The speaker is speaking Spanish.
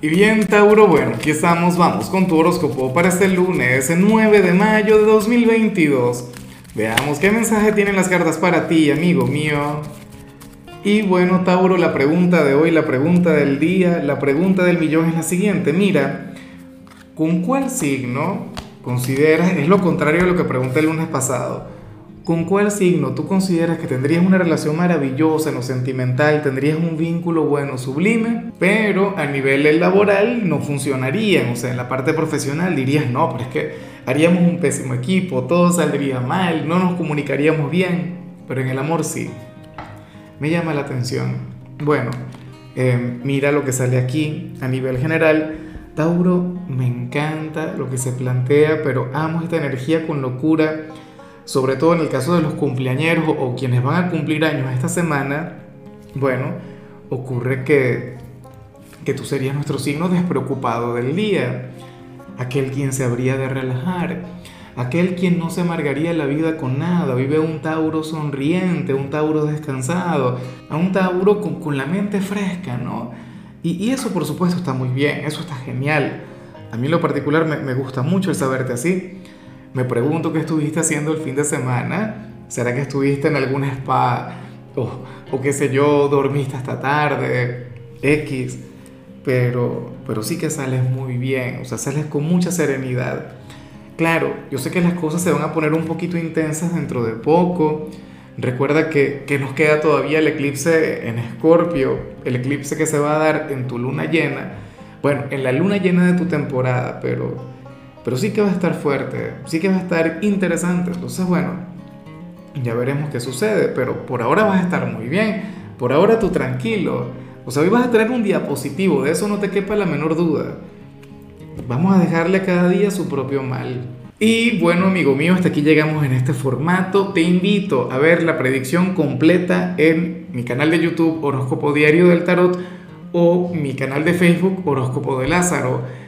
Y bien, Tauro, bueno, aquí estamos, vamos con tu horóscopo para este lunes, el 9 de mayo de 2022. Veamos qué mensaje tienen las cartas para ti, amigo mío. Y bueno, Tauro, la pregunta de hoy, la pregunta del día, la pregunta del millón es la siguiente. Mira, ¿con cuál signo consideras, es lo contrario a lo que pregunté el lunes pasado, ¿Con cuál signo tú consideras que tendrías una relación maravillosa en lo sentimental, tendrías un vínculo bueno, sublime, pero a nivel laboral no funcionarían? O sea, en la parte profesional dirías, no, pero es que haríamos un pésimo equipo, todo saldría mal, no nos comunicaríamos bien, pero en el amor sí. Me llama la atención. Bueno, eh, mira lo que sale aquí a nivel general. Tauro, me encanta lo que se plantea, pero amo esta energía con locura sobre todo en el caso de los cumpleañeros o quienes van a cumplir años esta semana, bueno, ocurre que, que tú serías nuestro signo despreocupado del día, aquel quien se habría de relajar, aquel quien no se amargaría la vida con nada, vive un Tauro sonriente, un Tauro descansado, a un Tauro con, la mente fresca, ¿no? Y, eso por supuesto está muy bien, eso está genial. A mí lo particular me, me gusta mucho el saberte así. Me pregunto qué estuviste haciendo el fin de semana. ¿Será que estuviste en algún spa? O qué sé yo, dormiste hasta tarde, X. Pero, pero sí que sales muy bien, o sea, sales con mucha serenidad. Claro, yo sé que las cosas se van a poner un poquito intensas dentro de poco. Recuerda que, que nos queda todavía el eclipse en Escorpio, el eclipse que se va a dar en tu luna llena. Bueno, en la luna llena de tu temporada, pero pero sí que va a estar fuerte, sí que va a estar interesante. Entonces, bueno, ya veremos qué sucede, pero por ahora vas a estar muy bien, por ahora tú tranquilo. O sea, hoy vas a tener un día positivo, de eso no te quepa la menor duda. Vamos a dejarle cada día su propio mal. Y bueno, amigo mío, hasta aquí llegamos en este formato. Te invito a ver la predicción completa en mi canal de YouTube Horóscopo Diario del Tarot o mi canal de Facebook Horóscopo de Lázaro.